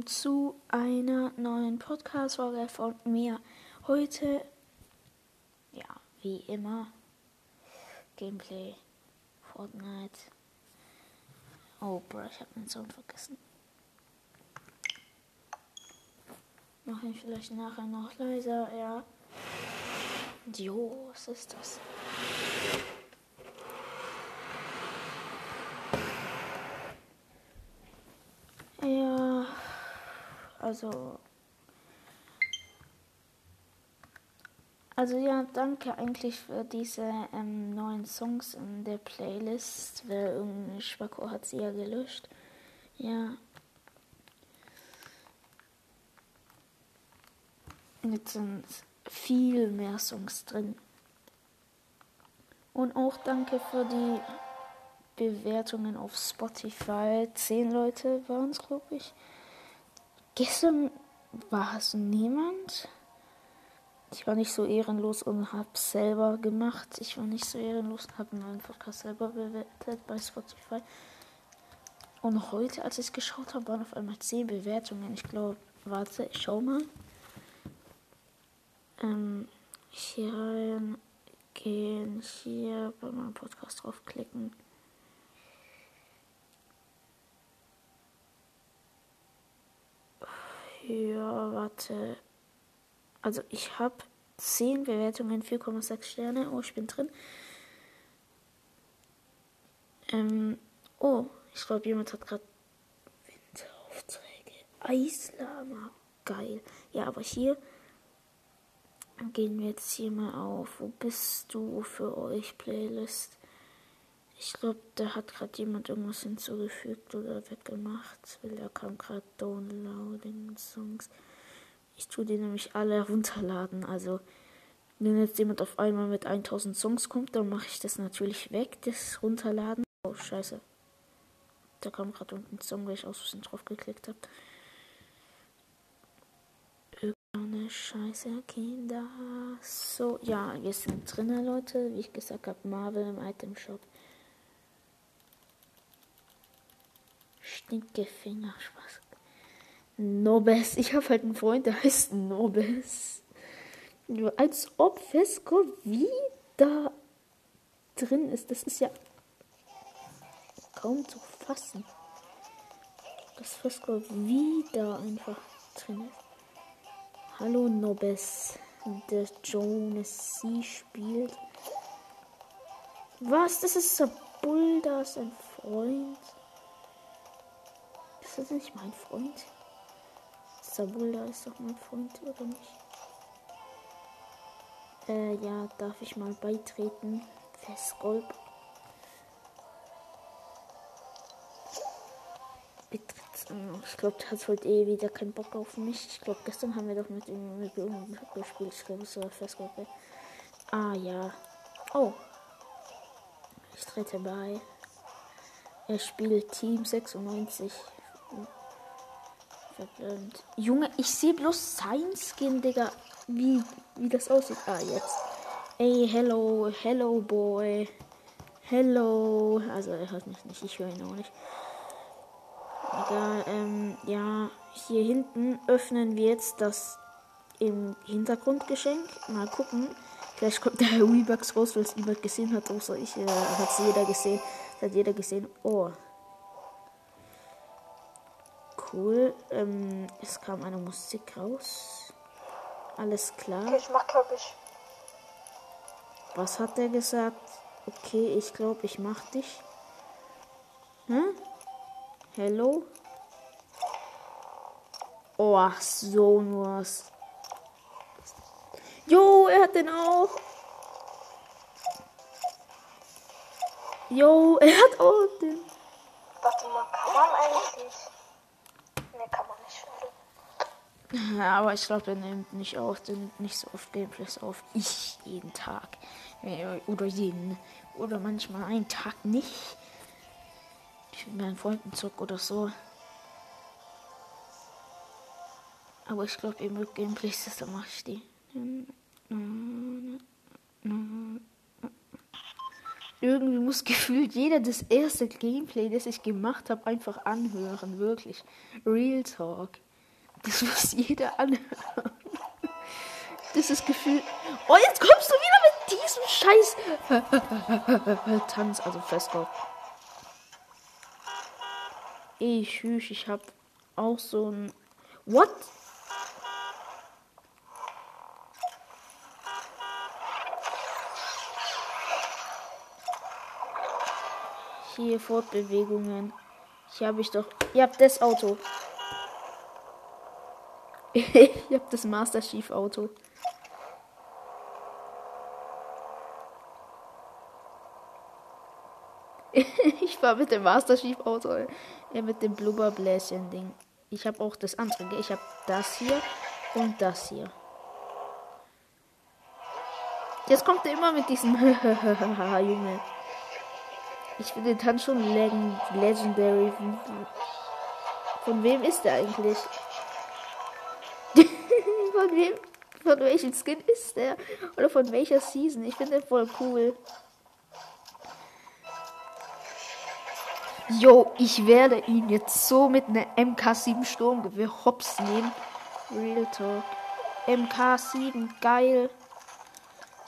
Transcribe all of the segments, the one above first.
willkommen zu einer neuen Podcast-Folge von mir. Heute, ja, wie immer, Gameplay, Fortnite. Oh, bro, ich habe meinen Sound vergessen. Mache ich vielleicht nachher noch leiser, ja. Jo, was ist das? Ja, also. Also ja, danke eigentlich für diese ähm, neuen Songs in der Playlist. Wer irgendein Spacko hat sie ja gelöscht. Ja. Jetzt sind viel mehr Songs drin. Und auch danke für die Bewertungen auf Spotify. Zehn Leute waren es, glaube ich. Gestern war es niemand. Ich war nicht so ehrenlos und habe selber gemacht. Ich war nicht so ehrenlos und habe meinen Podcast selber bewertet bei Spotify. Und heute, als ich geschaut habe, waren auf einmal zehn Bewertungen. Ich glaube, warte, ich schau mal. Ähm, hier rein gehen, hier bei meinem Podcast draufklicken. Ja, warte. Also ich habe 10 Bewertungen, 4,6 Sterne. Oh, ich bin drin. Ähm, oh, ich glaube, jemand hat gerade Winteraufträge. Eislama. Geil. Ja, aber hier gehen wir jetzt hier mal auf. Wo bist du für euch, Playlist? Ich glaube, da hat gerade jemand irgendwas hinzugefügt oder weggemacht, weil da kam gerade Downloading Songs. Ich tue die nämlich alle runterladen. Also, wenn jetzt jemand auf einmal mit 1000 Songs kommt, dann mache ich das natürlich weg, das Runterladen. Oh, scheiße. Da kam gerade unten ein Song, weil ich aus Versehen drauf geklickt habe. Irgendeine Scheiße, Kinder. So, ja, wir sind drinnen, Leute. Wie ich gesagt habe, Marvel im Item Shop. Stinke Finger, Spaß. Nobes. Ich habe halt einen Freund, der heißt Nobes. Als ob Fesco wieder drin ist. Das ist ja kaum zu fassen. Dass Fesco wieder einfach drin ist. Hallo Nobes. Der Jonas C spielt. Was? Das ist Bull, da ist ein Freund. Ist das nicht mein Freund? Sabulda ist doch mein Freund, oder nicht? Äh, ja, darf ich mal beitreten? Festgolb. Ich glaube, der hat heute eh wieder keinen Bock auf mich. Ich glaube, gestern haben wir doch mit ihm mit irgendeinem gespielt. Ich glaube, es war Festgolb. Ah, ja. Oh. Ich trete bei. Er spielt Team 96. Verblöd. Junge, ich sehe bloß sein Skin, Digga. Wie, wie das aussieht. Ah, jetzt. Ey, hello, hello, boy. Hello. Also, er hört mich nicht. Ich höre ihn auch nicht. Egal, ähm, ja. Hier hinten öffnen wir jetzt das im Hintergrundgeschenk. Mal gucken. Vielleicht kommt der Weebugs raus, weil es niemand gesehen hat, außer ich. Äh, hat es jeder gesehen. Das hat jeder gesehen. Oh, cool. Ähm, es kam eine Musik raus. Alles klar. Okay, ich mach glaub ich. Was hat er gesagt? Okay, ich glaube, ich mach dich. Hm? Hello? Oh, ach so was. Jo, er hat den auch. Jo, er hat auch den. Warte mal, kann man eigentlich. Kann man nicht. Ja, aber ich glaube, er nimmt nicht auf, der nimmt nicht so oft Gameplays auf. Ich jeden Tag. Äh, Oder jeden. Oder manchmal einen Tag nicht. Ich mit meinen Freunden zock oder so. Aber ich glaube, ihr mögt Gameplays, deshalb mache ich die. Irgendwie muss gefühlt jeder das erste Gameplay, das ich gemacht habe, einfach anhören. Wirklich. Real Talk. Das muss jeder anhören. Das ist gefühlt. Oh, jetzt kommst du wieder mit diesem Scheiß Tanz, also Festlauf. Ich, ich, ich hab auch so ein. What? Hier Fortbewegungen. Hier habe ich doch. Ihr habt das Auto. ich hab das Master Chief Auto. ich war mit dem Master Chief Auto. Ja, mit dem Blubberbläschen Ding. Ich habe auch das andere. Ich habe das hier und das hier. Jetzt kommt er immer mit diesem Junge. Ich finde den Tanz schon legendary. Von wem ist der eigentlich? von wem? Von welchem Skin ist der? Oder von welcher Season? Ich finde den voll cool. Yo, ich werde ihn jetzt so mit einer MK7 Sturmgewehr hops nehmen. Real Talk. MK7, geil.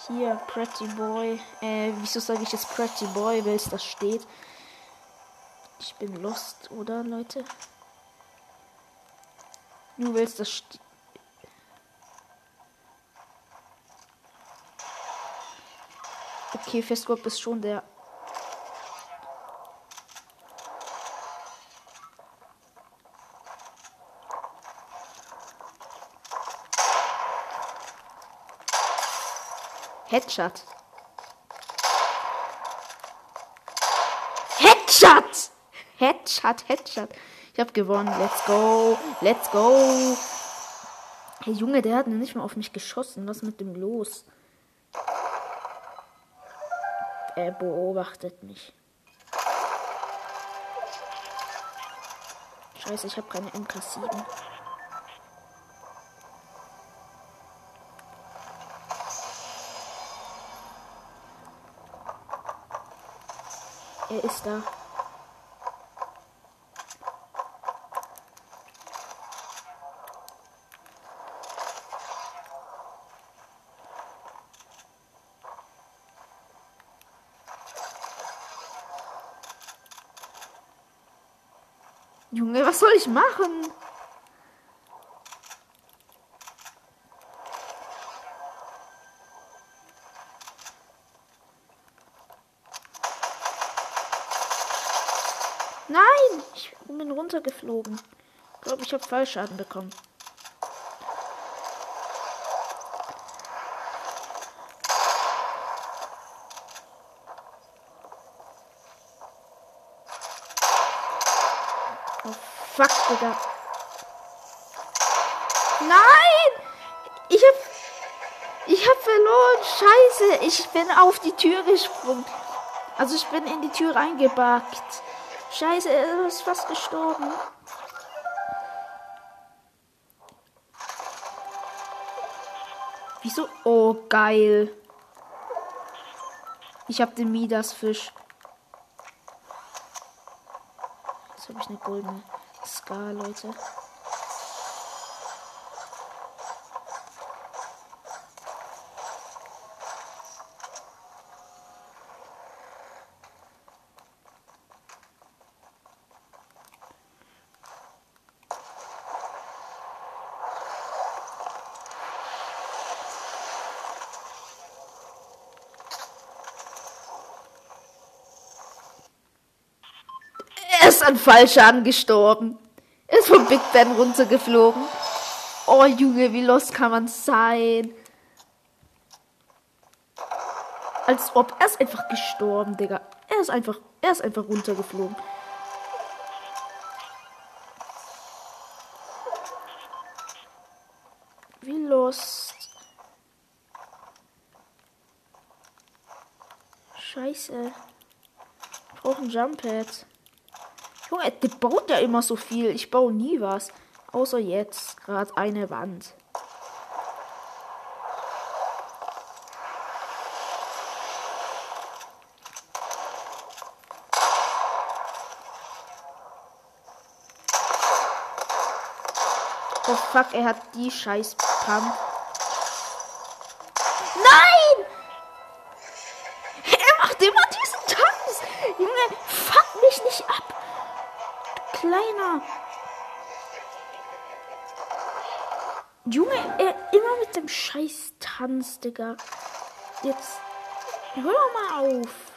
Hier, Pretty Boy. Äh, wieso sage ich jetzt Pretty Boy, weil es das steht? Ich bin lost, oder, Leute? Nur weil es das steht. Okay, Festkopf ist schon der Headshot. Headshot! Headshot, Headshot. Ich habe gewonnen. Let's go. Let's go. Hey Junge, der hat nicht mal auf mich geschossen. Was mit dem los? Er beobachtet mich. Scheiße, ich habe keine MK7. Er ist da. Junge, was soll ich machen? Runtergeflogen. Ich glaube, ich habe Fallschaden bekommen. Oh, fuck, Digga. Nein! Ich hab. Ich hab verloren. Scheiße. Ich bin auf die Tür gesprungen. Also ich bin in die Tür reingebackt. Scheiße, er ist fast gestorben. Wieso? Oh, geil. Ich habe den Midas-Fisch. Jetzt habe ich eine goldene Ska, Leute. Ist an Fallschaden gestorben. Ist vom Big Ben runtergeflogen. Oh Junge, wie los kann man sein? Als ob er ist einfach gestorben, Digga. Er ist einfach, er ist einfach runtergeflogen. Wie los? Scheiße. Ich brauche ein Jump Pad. Junge, der baut ja immer so viel. Ich baue nie was. Außer jetzt. Gerade eine Wand. Oh fuck, er hat die scheiß Pump. Tanz, Digga. Jetzt hör doch mal auf.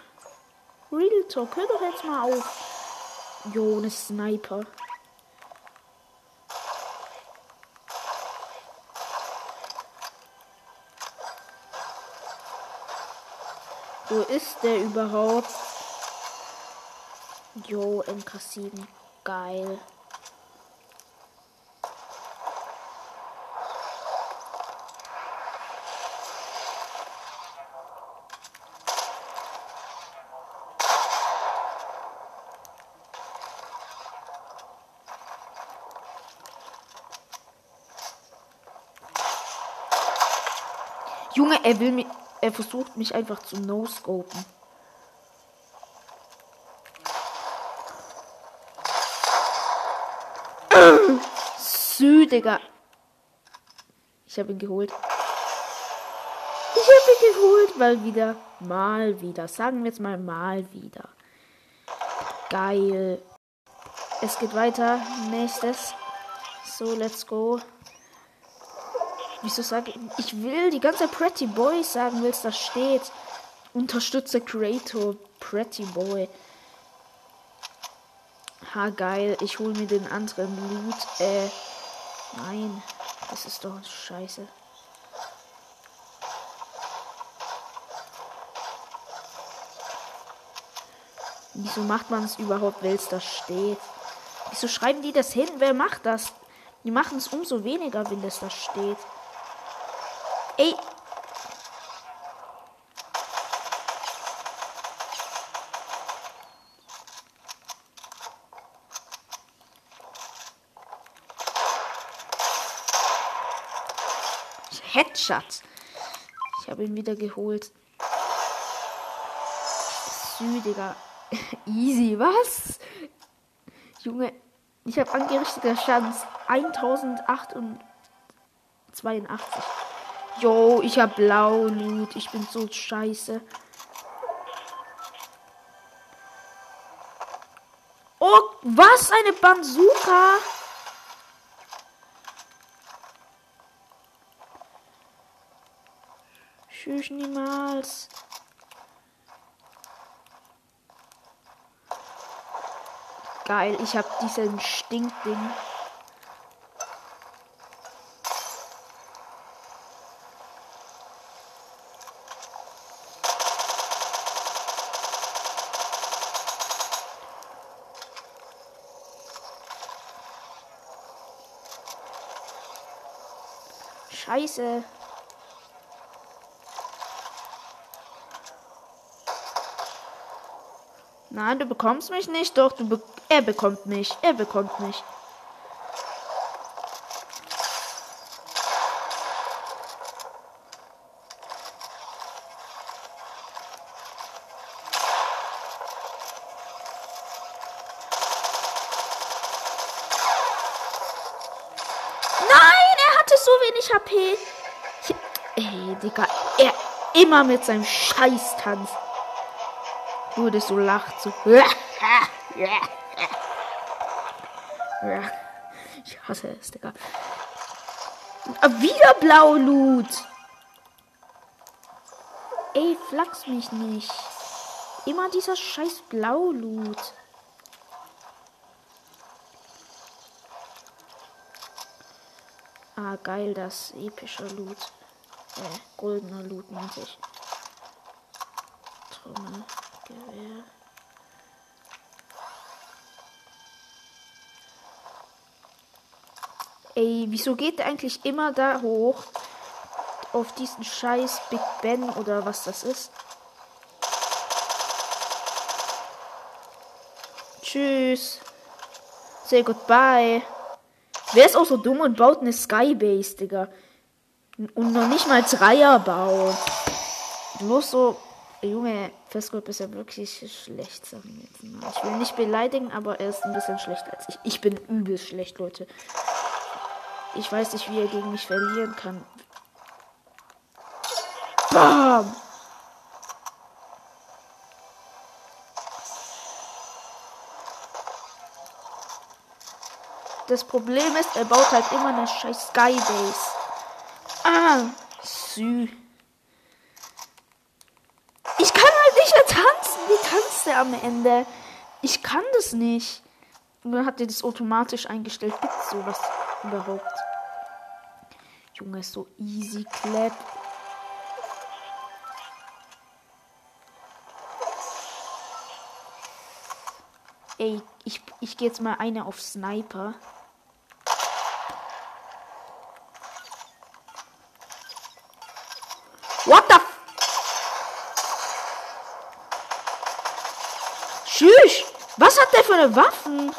Real Talk, hör doch jetzt mal auf. Jo, ne Sniper. Wo ist der überhaupt? Jo, MK7. Geil. Junge, er will mir. Er versucht mich einfach zu no-scopen. Sü, Digga. Ich habe ihn geholt. Ich habe ihn geholt, mal wieder. Mal wieder. Sagen wir jetzt mal mal wieder. Geil. Es geht weiter. Nächstes. So, let's go. Wieso sage ich. Ich will die ganze Pretty Boy sagen, willst das steht. Unterstütze Creator Pretty Boy. Ha, geil. Ich hole mir den anderen Loot. Äh. Nein. Das ist doch scheiße. Wieso macht man es überhaupt, wenn es da steht? Wieso schreiben die das hin? Wer macht das? Die machen es umso weniger, wenn das da steht. Ey. Headshot. Ich habe ihn wieder geholt. Südiger. Easy, was? Junge, ich habe angerichteter Schaden 1082. Jo, ich hab blau Loot. Ich bin so scheiße. Oh, was? Eine Bazooka? Tschüss niemals. Geil, ich hab diesen Stinkding. Scheiße. Nein, du bekommst mich nicht. Doch, du be er bekommt mich. Er bekommt mich. Nein, er hatte so wenig HP. Ich, ey, Digga, er immer mit seinem Scheiß-Tanz. Das so lacht, so. Ich hasse es, Digga. Und wieder blau Loot. Ey, flachs mich nicht. Immer dieser scheiß blau Loot. Geil, das epische Loot. Äh, goldener Loot, meinte ich. Trommel, Gewehr. Ey, wieso geht der eigentlich immer da hoch? Auf diesen scheiß Big Ben oder was das ist? Tschüss. Say goodbye. Wer ist auch so dumm und baut eine Skybase, Digga? Und noch nicht mal Dreier bauen. Bloß so. Junge, Festgolb ist ja wirklich schlecht, sagen wir jetzt mal. Ich will nicht beleidigen, aber er ist ein bisschen schlechter als ich. Ich bin übel schlecht, Leute. Ich weiß nicht, wie er gegen mich verlieren kann. Bam! Das Problem ist, er baut halt immer eine scheiß Skybase. Ah, sü. Ich kann halt nicht mehr tanzen. Wie tanzt er am Ende? Ich kann das nicht. Und dann hat er das automatisch eingestellt. Gibt sowas überhaupt? Junge, ist so easy clap. Ey, ich, ich gehe jetzt mal eine auf Sniper. What the f Tschüss! Was hat der für eine Waffen?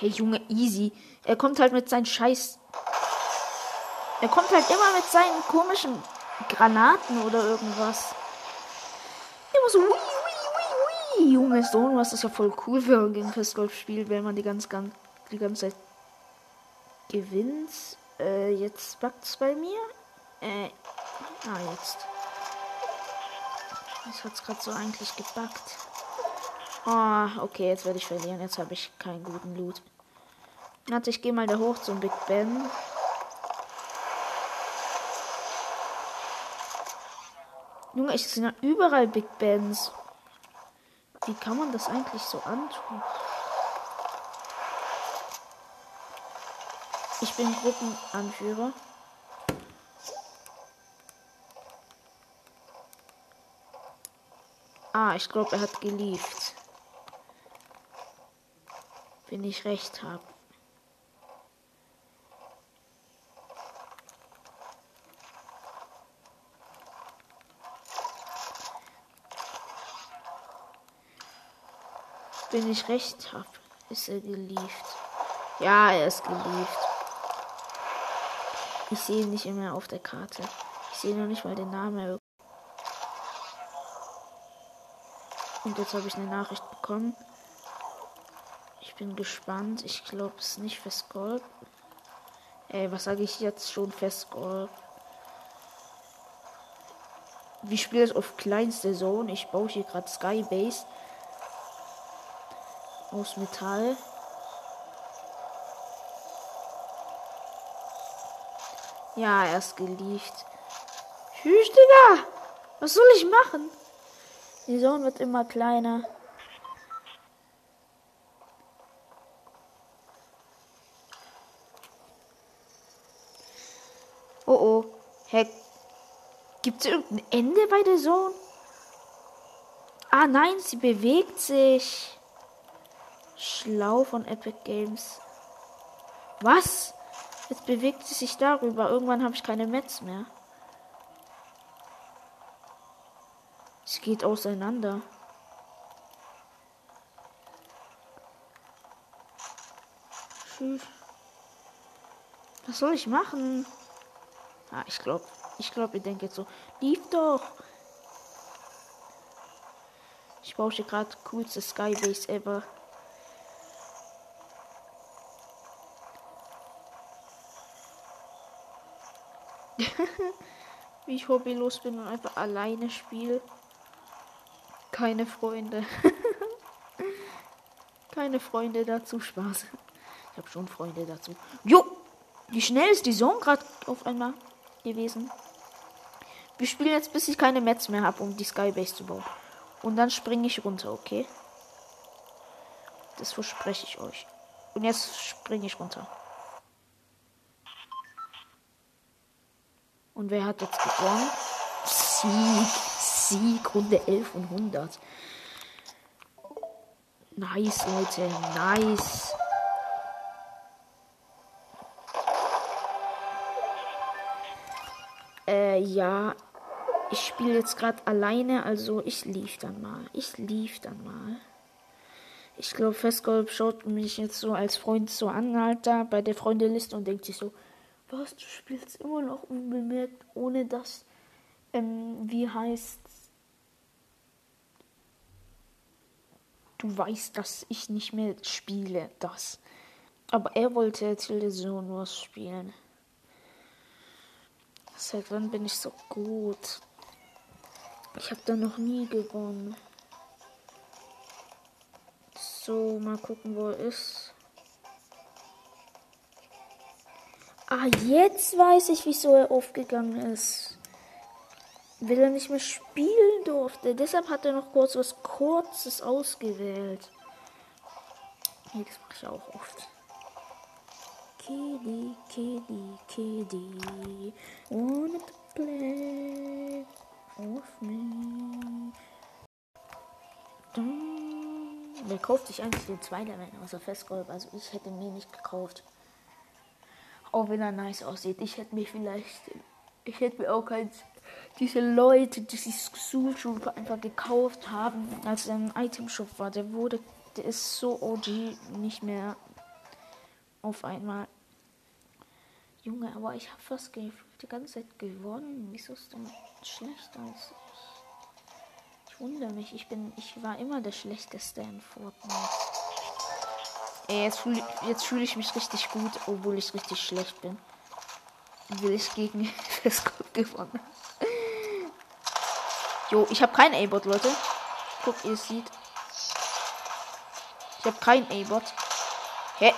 Hey Junge, easy. Er kommt halt mit seinen Scheiß. Er kommt halt immer mit seinen komischen Granaten oder irgendwas. Immer so. Wii, wii, wii, wii. Junge, so was ist ja voll cool, wenn man gegen Festgolf spielt, wenn man die ganze, die ganze Zeit gewinnt. Äh, jetzt backt's bei mir. Äh. Ah, jetzt. Das hat's gerade so eigentlich gebackt. Oh, okay, jetzt werde ich verlieren. Jetzt habe ich keinen guten Loot. Warte, ich gehe mal da hoch zum Big Ben. Junge, ich sehe überall Big Bens. Wie kann man das eigentlich so antun? Ich bin Gruppenanführer. Ah, ich glaube, er hat gelieft. Wenn ich recht habe. Wenn ich recht habe, ist er gelieft. Ja, er ist gelieft. Ich sehe ihn nicht immer auf der Karte. Ich sehe noch nicht mal den Namen. Und jetzt habe ich eine Nachricht bekommen. Ich bin gespannt. Ich glaube es nicht Festgold. Ey, was sage ich jetzt schon Festgold? Wir spielen es auf kleinste Zone. Ich baue hier gerade Skybase aus Metall. Ja, er ist gelieft. Tschüss, Digga! Was soll ich machen? Die Zone wird immer kleiner. Oh oh. Hä? Gibt es irgendein Ende bei der Zone? Ah nein, sie bewegt sich. Schlau von Epic Games. Was? Jetzt bewegt sie sich darüber. Irgendwann habe ich keine Metz mehr. Es geht auseinander. Was soll ich machen? Ah, ich glaube, ich glaube, ihr denkt jetzt so, lief doch. Ich baue hier gerade coolste Skybase ever. Wie ich hobbylos bin und einfach alleine spiele. Keine Freunde. Keine Freunde dazu. Spaß. Ich habe schon Freunde dazu. Jo! Wie schnell ist die Zone gerade auf einmal gewesen? Wir spielen jetzt, bis ich keine Metz mehr habe, um die Skybase zu bauen. Und dann springe ich runter, okay? Das verspreche ich euch. Und jetzt springe ich runter. Und wer hat jetzt gewonnen? Sieg. Sieg. Runde 11 und 100. Nice, Leute. Nice. Äh, ja. Ich spiele jetzt gerade alleine, also ich lief dann mal. Ich lief dann mal. Ich glaube, Festgolf schaut mich jetzt so als Freund so an, Alter, bei der Freundeliste und denkt sich so, Was, du spielst immer noch unbemerkt, ohne dass, ähm, wie heißt Du weißt, dass ich nicht mehr spiele, das. Aber er wollte Tilde Sonos spielen. Seit wann bin ich so gut? Ich habe da noch nie gewonnen. So, mal gucken, wo er ist. Ah, jetzt weiß ich, wieso er aufgegangen ist. Weil er nicht mehr spielen durfte. Deshalb hat er noch kurz was Kurzes ausgewählt. Nee, das mache ich auch oft. Kitty, kitty, kitty. Wanna play with me? Wer kauft sich eigentlich den Spider-Man außer Festgold? Also ich hätte mir nicht gekauft. Auch wenn er nice aussieht. Ich hätte mir vielleicht. Ich hätte mir auch keins. Diese Leute, die sich Soul einfach gekauft haben, als er im Item-Shop war, der wurde. Der ist so OG nicht mehr auf einmal. Junge, aber ich habe fast die ganze Zeit gewonnen. Wieso ist denn schlechter als ich? Ich wundere mich. Ich bin, ich war immer der schlechteste in Fortnite. Ey, jetzt fühle fühl ich mich richtig gut, obwohl ich richtig schlecht bin. Will ich gegen Festgott gewonnen. Jo, ich habe kein A-Bot, Leute. Guck, ihr seht. Ich habe kein A-Bot. Hä?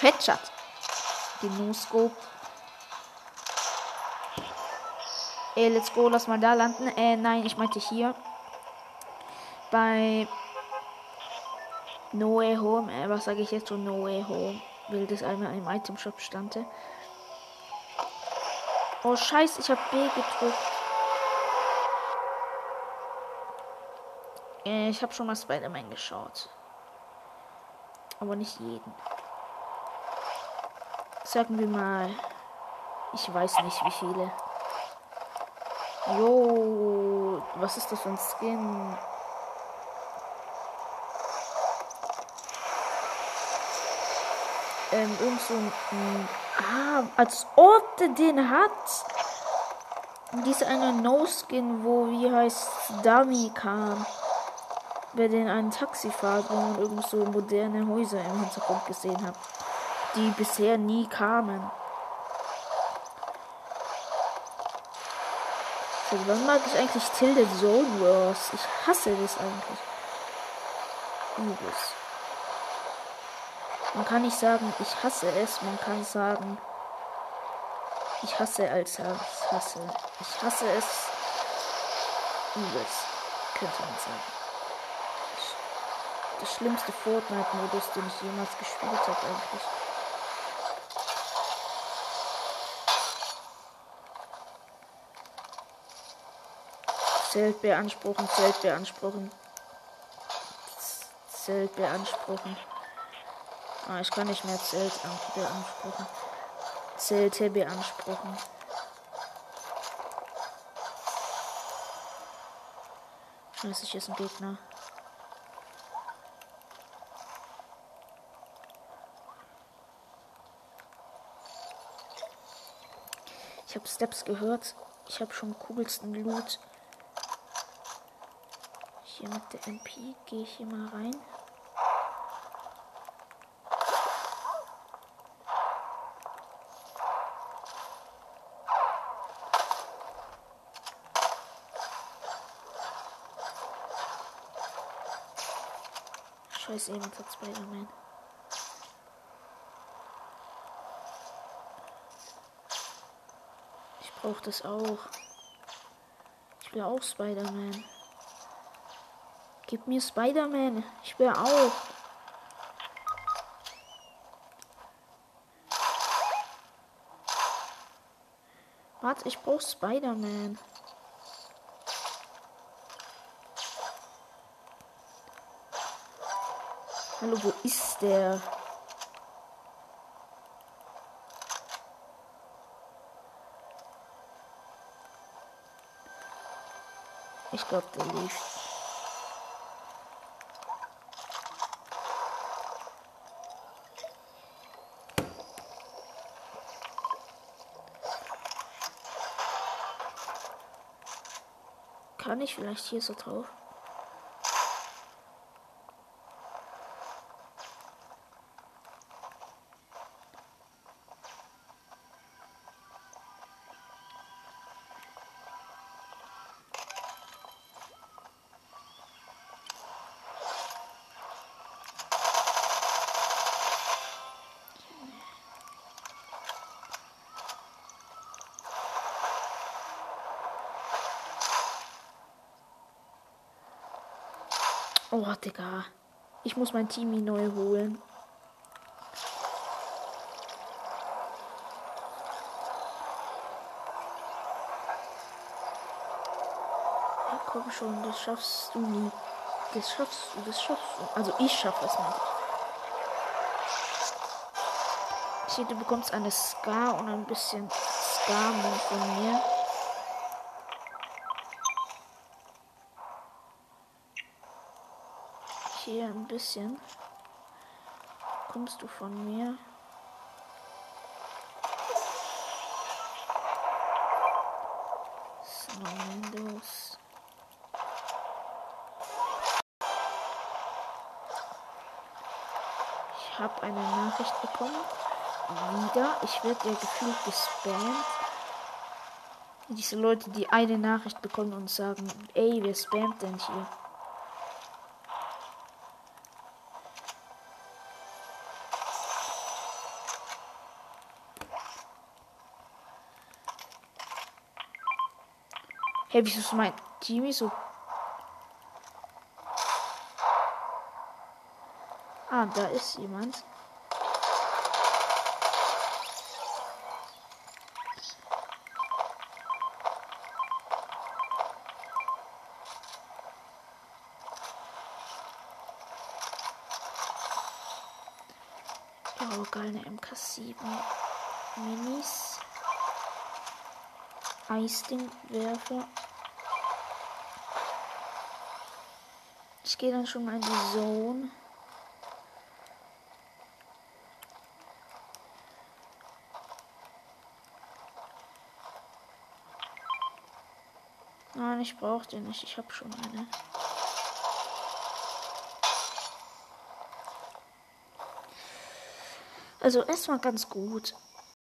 Headshot. Den No-Scope. Ey, let's go, lass mal da landen. Äh, nein, ich meinte hier. Bei No Way Home. Äh, was sage ich jetzt schon? No Way Home. Weil das einmal im Item Shop stand. Oh, scheiße, ich habe B gedrückt. Äh, ich habe schon mal Spider-Man geschaut. Aber nicht jeden. Sagen wir mal. Ich weiß nicht wie viele. Jo, was ist das für ein Skin? Ähm, irgend so ein. Ah, als ob der den hat. Diese eine No-Skin, wo, wie heißt Dummy kam. Wer den einen Taxifahrer und irgend so moderne Häuser im Hintergrund gesehen hat die bisher nie kamen. So, wann mag ich eigentlich Tilde Zone Wars? Ich hasse das eigentlich. Übelst. Man kann nicht sagen, ich hasse es. Man kann sagen, ich hasse als ich hasse. Ich hasse es. Übelst. Könnte man sagen. Das schlimmste Fortnite-Modus, den ich jemals gespielt habe, eigentlich. Zelt beanspruchen, Zelt beanspruchen. Zelt beanspruchen. Ah, ich kann nicht mehr Zelt beanspruchen. Zelte beanspruchen. Scheiße, ich ist ein Gegner. Ich habe Steps gehört. Ich habe schon coolsten Loot. Hier mit der MP gehe ich hier mal rein. Jemand hat Spider-Man. Ich brauche das auch. Ich will auch Spider-Man. Gib mir Spider-Man. Ich will auch. Warte, ich brauche Spider-Man. Hallo, wo ist der? Ich glaube, der lebt. Kann ich vielleicht hier so drauf? Oh, Digga. Ich muss mein Team neu holen. Ja, komm schon, das schaffst du nie. Das schaffst du, das schaffst du. Also ich schaffe es nicht. Hier, du bekommst eine Ska und ein bisschen Ska-Mund von mir. Hier ein bisschen. Kommst du von mir? Windows. Ich habe eine Nachricht bekommen. Wieder. Ich werde ja gefühlt gespammt. Diese Leute, die eine Nachricht bekommen und sagen, ey, wer spammt denn hier? Hey, wieso ist mein Team so. Ah, da ist jemand. Eine MK7 Minis. Eisdingwerfer. Gehe dann schon mal in die Zone. Nein, ich brauche den nicht. Ich habe schon eine. Also erstmal ganz gut.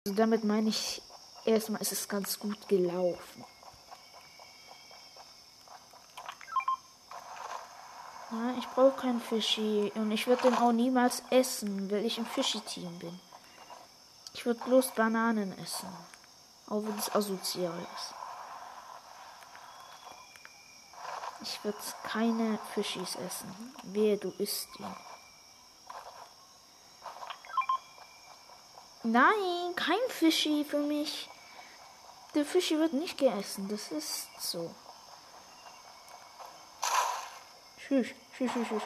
Also damit meine ich, erstmal ist es ganz gut gelaufen. Ich brauche keinen Fischi. Und ich würde den auch niemals essen, weil ich im Fischi-Team bin. Ich würde bloß Bananen essen. Auch wenn es asozial ist. Ich würde keine Fischis essen. Wehe, du isst ihn. Nein, kein Fischi für mich. Der Fischi wird nicht gegessen. Das ist so. Tschüss, tschüss, tschüss, tschüss.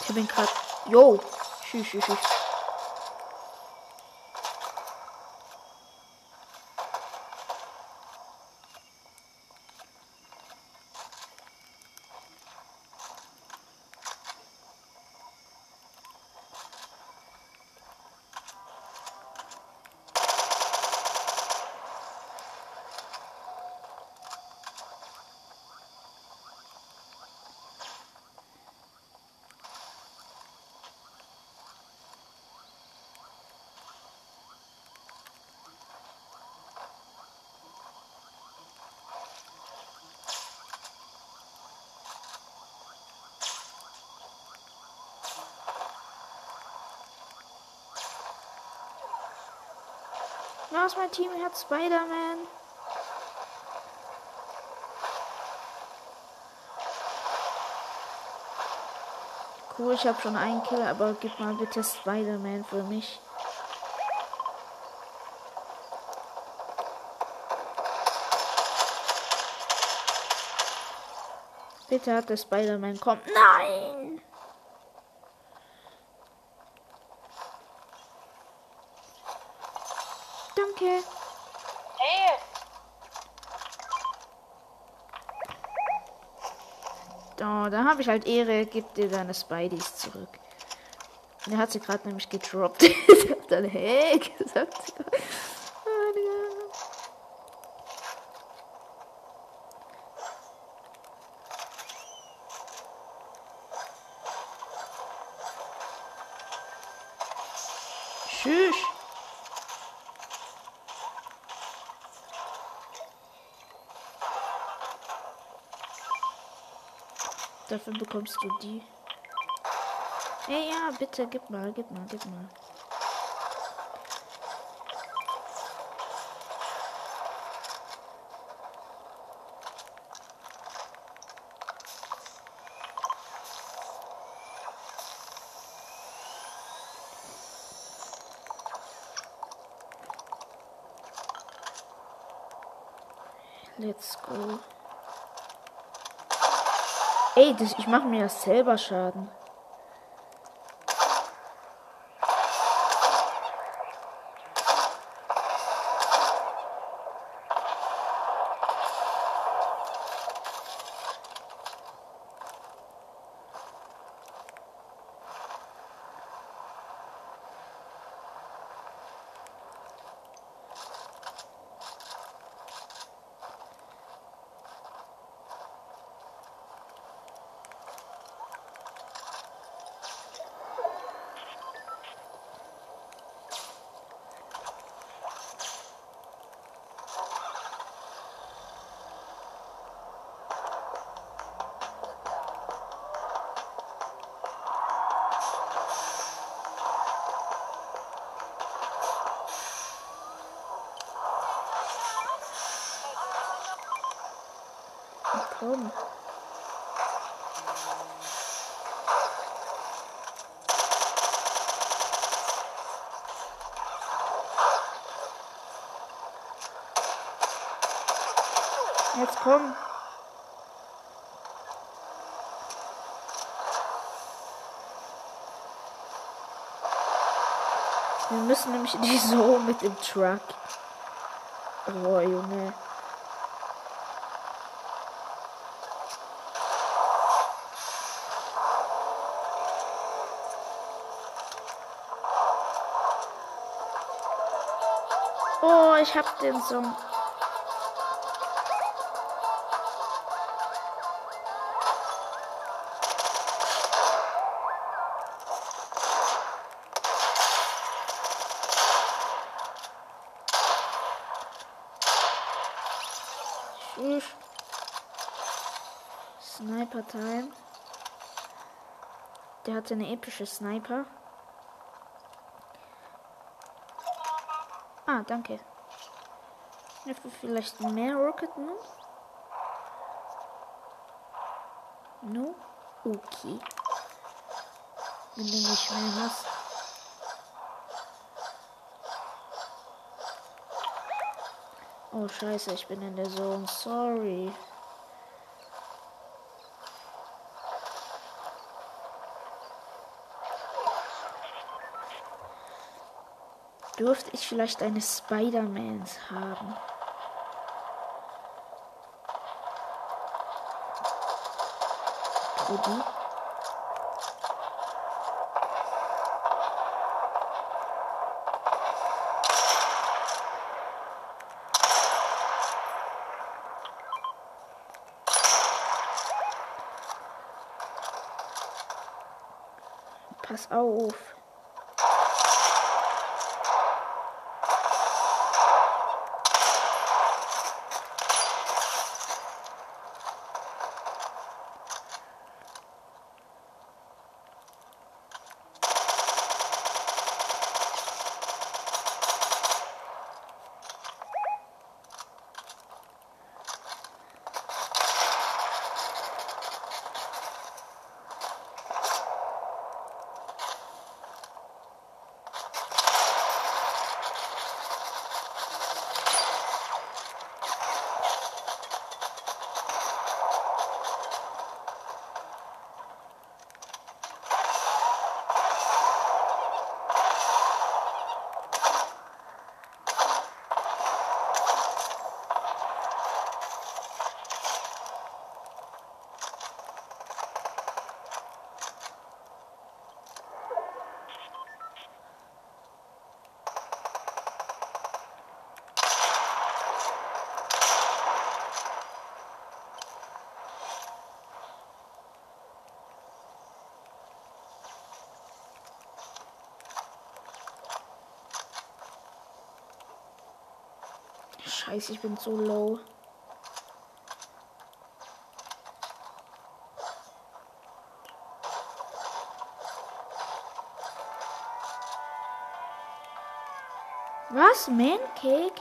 Ich bin gerade. Jo. Tschüss, tschüss, tschüss. Was, mein Team hat Spider-Man. Cool, ich habe schon einen Kill, aber gib mal bitte Spider-Man für mich. Bitte hat der Spider-Man kommt. Nein! Danke. Hey, Oh, da habe ich halt Ehre, gib dir deine Spideys zurück. Und er hat sie gerade nämlich gedroppt. ich hab dann hey gesagt. Oh, Digga. Tschüss. Dafür bekommst du die. Hey, ja, bitte, gib mal, gib mal, gib mal. Let's go. Ey, das, ich mache mir ja selber Schaden. Komm. Jetzt komm. Wir müssen nämlich in die Zone mit dem Truck. Oh, Junge. Ich hab den Song. Sniper Time. Der hatte eine epische Sniper. Ah, danke. Dafür vielleicht mehr Rocket No? No? Okay. Wenn du nicht mehr hast. Oh scheiße, ich bin in der Zone. Sorry. Dürfte ich vielleicht eine Spider-Mans haben? Trudi? Pass auf. Scheiße, ich bin so low. Was? Mancake?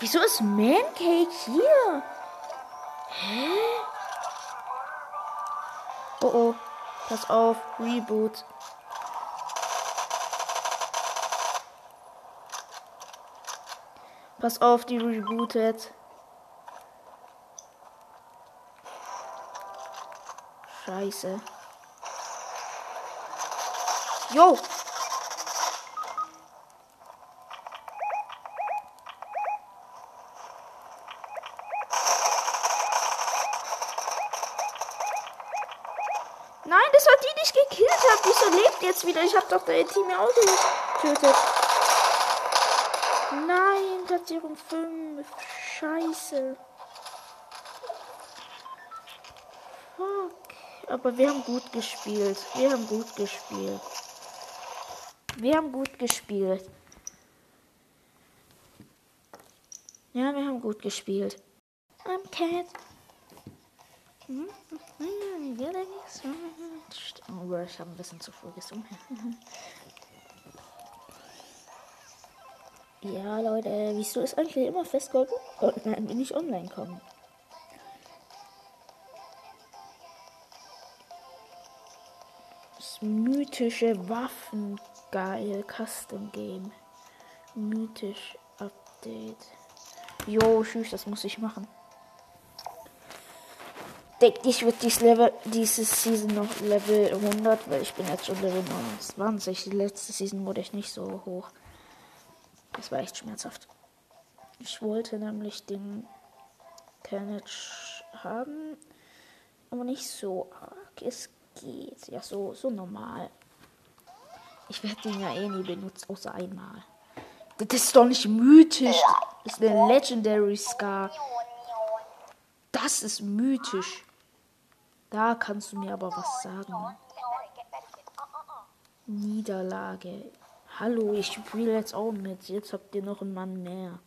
Wieso ist Mancake hier? Hä? Oh oh. Pass auf. Reboot. Pass auf, die rebootet. Scheiße. Jo! Nein, das war die, die ich gekillt habe. Wieso lebt jetzt wieder? Ich habe doch dein Team auch getötet. Nein, Platzierung 5. Scheiße. Fuck. Aber wir haben gut gespielt. Wir haben gut gespielt. Wir haben gut gespielt. Ja, wir haben gut gespielt. I'm cat. Oh, ich habe ein bisschen zu früh gesungen. Ja, Leute, wieso ist eigentlich immer festgehalten? Oh, nein, wenn ich online komme. Das mythische Waffen. Geil. Custom Game. Mythisch Update. Jo, tschüss, das muss ich machen. Denke ich, wird dies Level, diese Season noch Level 100, weil ich bin jetzt schon Level 29. Die letzte Season wurde ich nicht so hoch. Das war echt schmerzhaft. Ich wollte nämlich den Carnage haben, aber nicht so arg. Es geht. Ja, so, so normal. Ich werde den ja eh nie benutzt, außer einmal. Das ist doch nicht mythisch. Das ist eine Legendary Scar. Das ist mythisch. Da kannst du mir aber was sagen. Niederlage. Hallo, ich spiele jetzt auch mit. Jetzt habt ihr noch einen Mann mehr.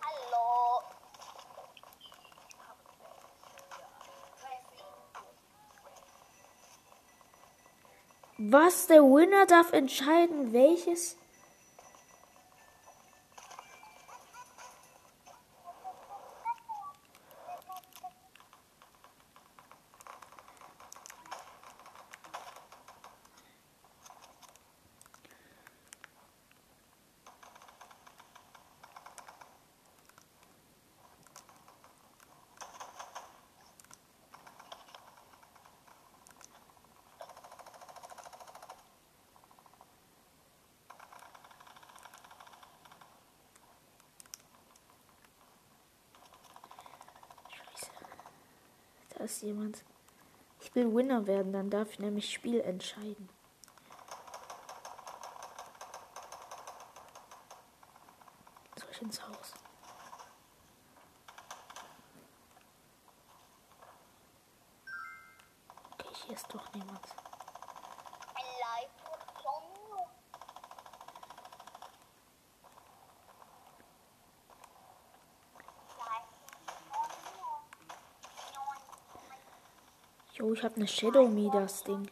Hallo. Was? Der Winner darf entscheiden, welches. Ist jemand. Ich will Winner werden, dann darf ich nämlich Spiel entscheiden. Soll ich ins Haus? Okay, hier ist doch niemand. Live Song. Jo, ich habe eine Shadow Me, das Ding.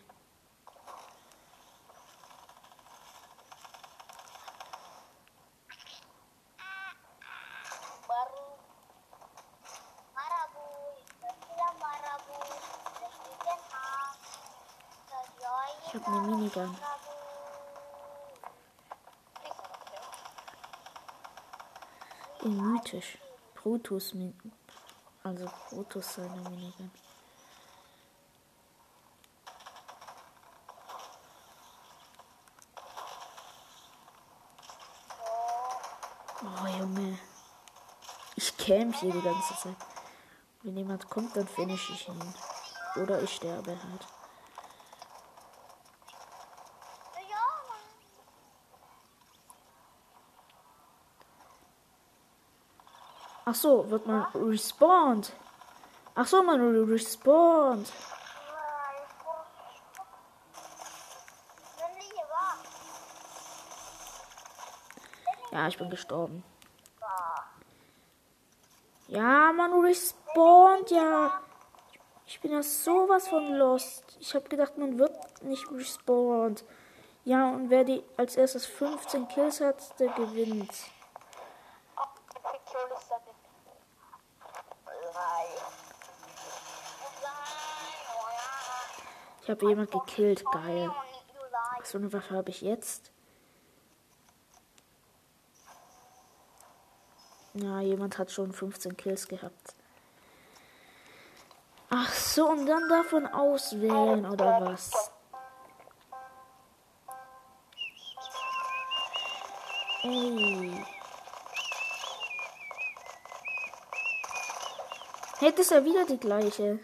Ich habe eine Minigun. In mythisch. Brutus. Also Brutus seine Minigun. camp hier die ganze Zeit. Wenn jemand kommt, dann finish ich ihn. Oder ich sterbe halt. Ach so, wird man respawned. Ach so, man respawned. Ja, ich bin gestorben. Ja, man respawnt ja. Ich bin ja sowas von lost. Ich habe gedacht, man wird nicht respawned. Ja, und wer die als erstes 15 Kills hat, der gewinnt. Ich habe jemand gekillt. Geil. Was für eine Waffe habe ich jetzt? Ja, jemand hat schon 15 Kills gehabt. Ach so, und dann davon auswählen oder was? Ey. Das ist ja wieder die gleiche.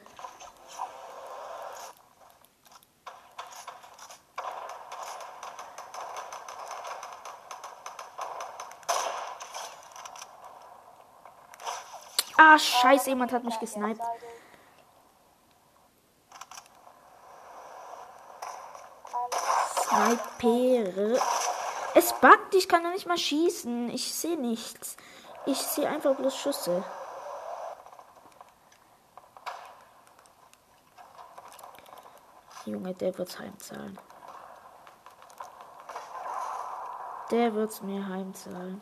Ah, scheiße, jemand hat mich gesniped. Snipere. Es buggt, ich kann da nicht mal schießen. Ich sehe nichts. Ich sehe einfach bloß Schüsse. Junge, der wird's heimzahlen. Der wird's mir heimzahlen.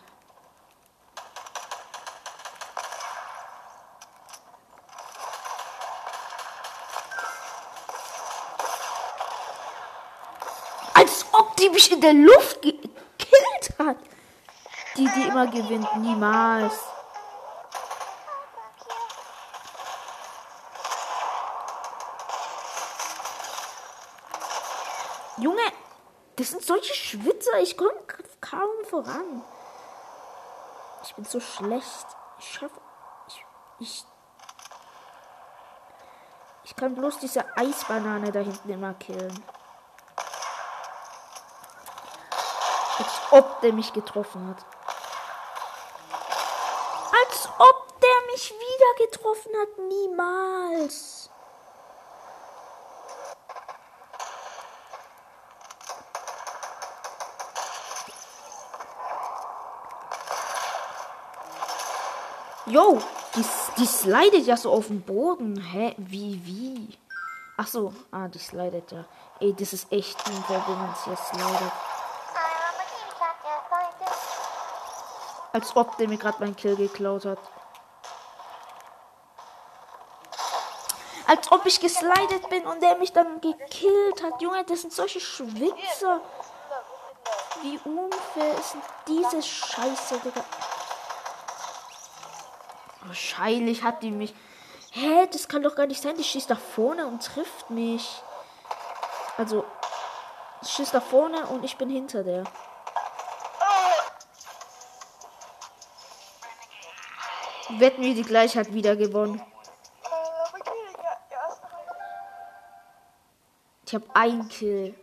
Mich in der Luft gekillt hat. Die, die immer gewinnt, niemals. Junge, das sind solche Schwitzer. Ich komme kaum voran. Ich bin so schlecht. Ich schaffe. Ich, ich. Ich kann bloß diese Eisbanane da hinten immer killen. Ob der mich getroffen hat. Als ob der mich wieder getroffen hat. Niemals. Yo, die, die slidet ja so auf dem Boden. Hä? Wie, wie? Ach so, ah, die slidet ja. Ey, das ist echt unfair, wenn man es hier slidet. Als ob der mir gerade mein Kill geklaut hat. Als ob ich geslidet bin und der mich dann gekillt hat. Junge, das sind solche Schwitzer. Wie unfair ist denn diese Scheiße, Digga? Wahrscheinlich hat die mich. Hä, das kann doch gar nicht sein. Die schießt nach vorne und trifft mich. Also, schießt nach vorne und ich bin hinter der. Wetten wir, die gleich hat wieder gewonnen. Ich habe ein Kill.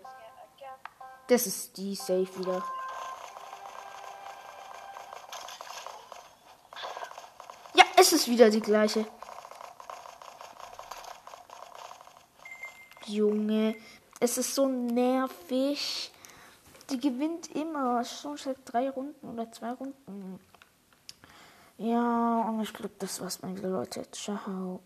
Das ist die safe wieder. Ja, es ist wieder die gleiche. Junge, es ist so nervig. Die gewinnt immer. Schon seit drei Runden oder zwei Runden. Ja, und ich glaube, das war's, meine Leute. Ciao.